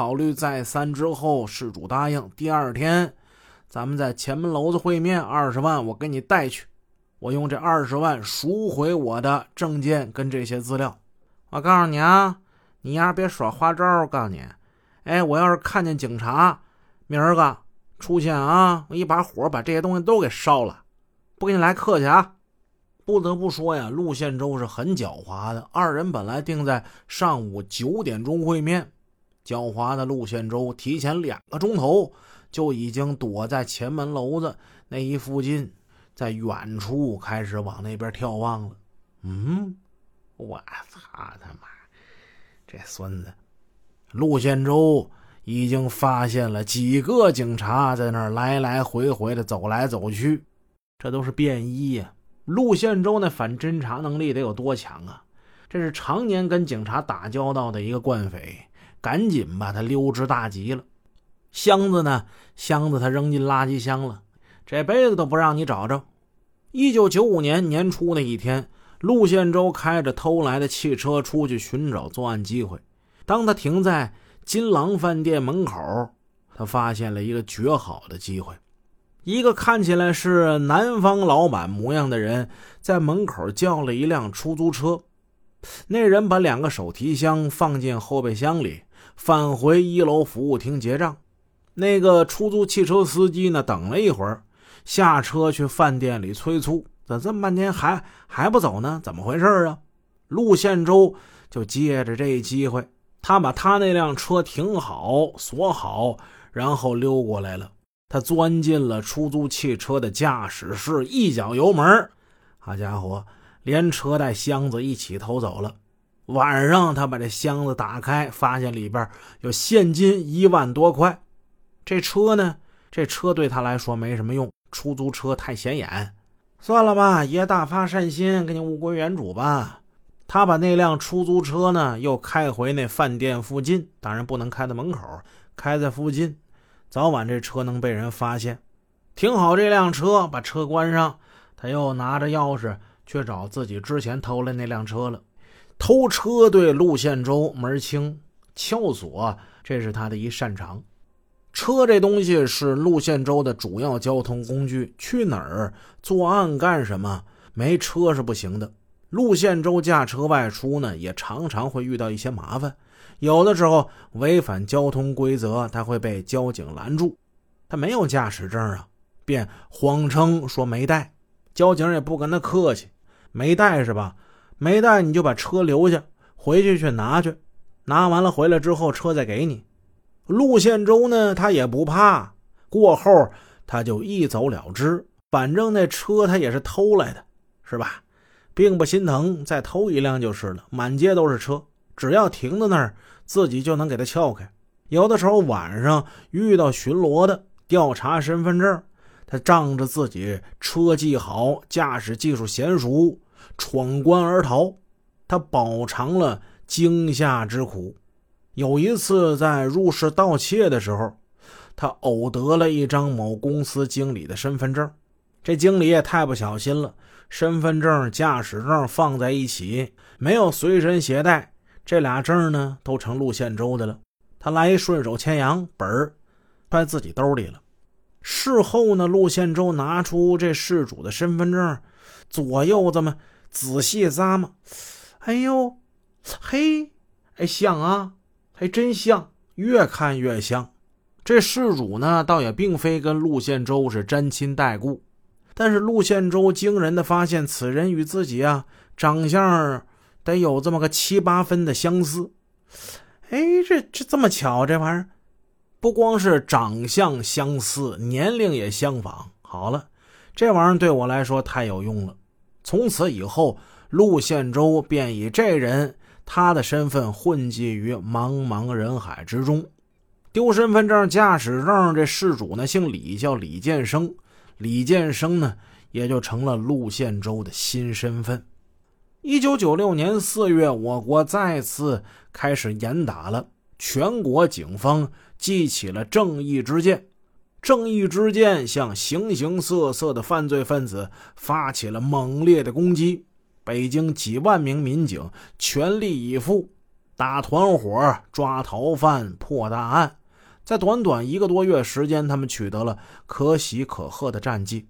考虑再三之后，事主答应。第二天，咱们在前门楼子会面，二十万我给你带去。我用这二十万赎回我的证件跟这些资料。我告诉你啊，你丫别耍花招！我告诉你，哎，我要是看见警察，明儿个出现啊，我一把火把这些东西都给烧了，不给你来客气啊！不得不说呀，陆宪洲是很狡猾的。二人本来定在上午九点钟会面，狡猾的陆宪洲提前两个钟头就已经躲在前门楼子那一附近，在远处开始往那边眺望了。嗯，我操他妈，这孙子！陆宪洲已经发现了几个警察在那儿来来回回的走来走去，这都是便衣呀。陆宪洲那反侦查能力得有多强啊！这是常年跟警察打交道的一个惯匪，赶紧把他溜之大吉了。箱子呢？箱子他扔进垃圾箱了，这辈子都不让你找着。一九九五年年初那一天，陆宪洲开着偷来的汽车出去寻找作案机会。当他停在金狼饭店门口，他发现了一个绝好的机会。一个看起来是南方老板模样的人，在门口叫了一辆出租车。那人把两个手提箱放进后备箱里，返回一楼服务厅结账。那个出租汽车司机呢，等了一会儿，下车去饭店里催促：“咋这么半天还还不走呢？怎么回事啊？”陆宪洲就借着这机会，他把他那辆车停好、锁好，然后溜过来了。他钻进了出租汽车的驾驶室，一脚油门，好家伙，连车带箱子一起偷走了。晚上，他把这箱子打开，发现里边有现金一万多块。这车呢？这车对他来说没什么用，出租车太显眼。算了吧，爷大发善心，给你物归原主吧。他把那辆出租车呢，又开回那饭店附近，当然不能开在门口，开在附近。早晚这车能被人发现，停好这辆车，把车关上，他又拿着钥匙去找自己之前偷来那辆车了。偷车对陆宪洲门儿清，撬锁这是他的一擅长。车这东西是陆宪洲的主要交通工具，去哪儿作案干什么，没车是不行的。陆宪洲驾车外出呢，也常常会遇到一些麻烦。有的时候违反交通规则，他会被交警拦住。他没有驾驶证啊，便谎称说没带。交警也不跟他客气，没带是吧？没带你就把车留下，回去去拿去。拿完了回来之后，车再给你。陆宪洲呢，他也不怕，过后他就一走了之。反正那车他也是偷来的，是吧？并不心疼，再偷一辆就是了。满街都是车。只要停在那儿，自己就能给他撬开。有的时候晚上遇到巡逻的调查身份证，他仗着自己车技好、驾驶技术娴熟，闯关而逃。他饱尝了惊吓之苦。有一次在入室盗窃的时候，他偶得了一张某公司经理的身份证。这经理也太不小心了，身份证、驾驶证放在一起，没有随身携带。这俩证呢，都成陆宪洲的了。他来一顺手牵羊，本儿揣自己兜里了。事后呢，陆宪洲拿出这事主的身份证，左右这么仔细咂摸。哎呦，嘿，哎像啊，还真像，越看越像。这事主呢，倒也并非跟陆宪洲是沾亲带故，但是陆宪洲惊人的发现，此人与自己啊，长相。得有这么个七八分的相似，哎，这这这么巧，这玩意儿不光是长相相似，年龄也相仿。好了，这玩意儿对我来说太有用了。从此以后，陆宪洲便以这人他的身份混迹于茫茫人海之中。丢身份证、驾驶证，这事主呢姓李，叫李建生。李建生呢也就成了陆宪洲的新身份。一九九六年四月，我国再次开始严打了。全国警方记起了正义之剑，正义之剑向形形色色的犯罪分子发起了猛烈的攻击。北京几万名民警全力以赴，打团伙、抓逃犯、破大案，在短短一个多月时间，他们取得了可喜可贺的战绩。